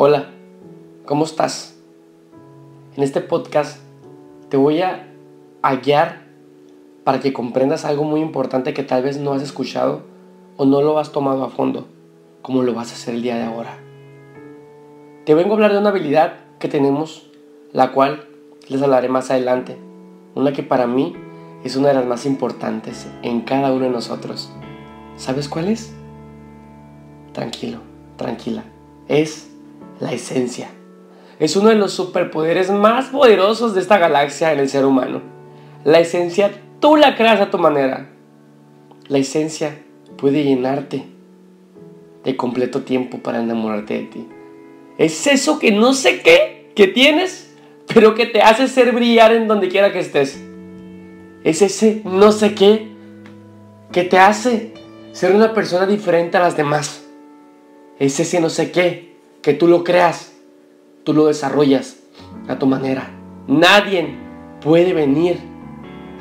Hola, ¿cómo estás? En este podcast te voy a, guiar para que comprendas algo muy importante que tal vez no has escuchado o no lo has tomado a fondo, como lo vas a hacer el día de ahora. Te vengo a hablar de una habilidad que tenemos, la cual les hablaré más adelante, una que para mí es una de las más importantes en cada uno de nosotros. ¿Sabes cuál es? Tranquilo, tranquila. Es la esencia. Es uno de los superpoderes más poderosos de esta galaxia en el ser humano. La esencia tú la creas a tu manera. La esencia puede llenarte de completo tiempo para enamorarte de ti. Es eso que no sé qué que tienes, pero que te hace ser brillar en donde quiera que estés. Es ese no sé qué que te hace ser una persona diferente a las demás. Es ese no sé qué que tú lo creas, tú lo desarrollas a tu manera. Nadie puede venir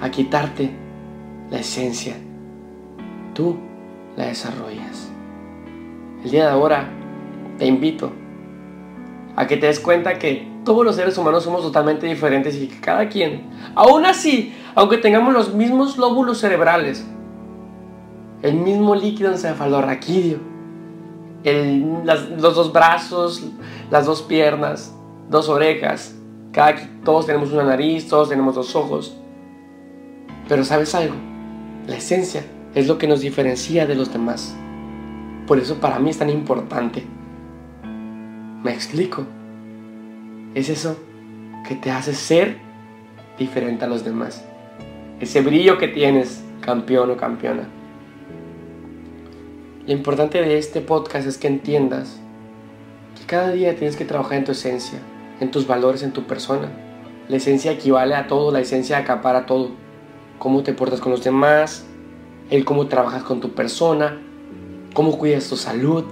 a quitarte la esencia. Tú la desarrollas. El día de ahora te invito a que te des cuenta que todos los seres humanos somos totalmente diferentes y que cada quien, aún así, aunque tengamos los mismos lóbulos cerebrales, el mismo líquido encefalorraquídeo, los dos brazos, las dos piernas, dos orejas. Cada, todos tenemos una nariz, todos tenemos dos ojos. Pero ¿sabes algo? La esencia es lo que nos diferencia de los demás. Por eso para mí es tan importante. ¿Me explico? Es eso que te hace ser diferente a los demás. Ese brillo que tienes, campeón o campeona. Lo importante de este podcast es que entiendas que cada día tienes que trabajar en tu esencia, en tus valores, en tu persona. La esencia equivale a todo, la esencia acapara todo. Cómo te portas con los demás, el cómo trabajas con tu persona, cómo cuidas tu salud,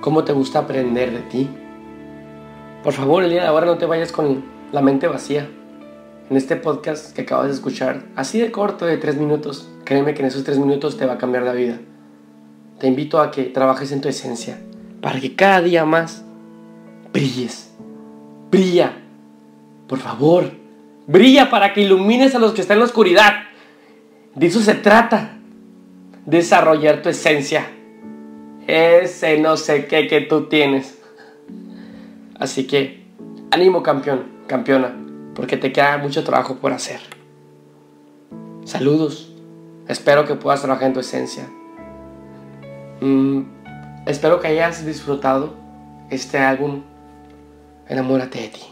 cómo te gusta aprender de ti. Por favor, el día de ahora no te vayas con la mente vacía en este podcast que acabas de escuchar, así de corto, de tres minutos. Créeme que en esos tres minutos te va a cambiar la vida. Te invito a que trabajes en tu esencia, para que cada día más brilles. Brilla, por favor, brilla para que ilumines a los que están en la oscuridad. De eso se trata, desarrollar tu esencia. Ese no sé qué que tú tienes. Así que, ánimo campeón, campeona porque te queda mucho trabajo por hacer. Saludos. Espero que puedas trabajar en tu esencia. Mm, espero que hayas disfrutado este álbum. Enamórate de ti.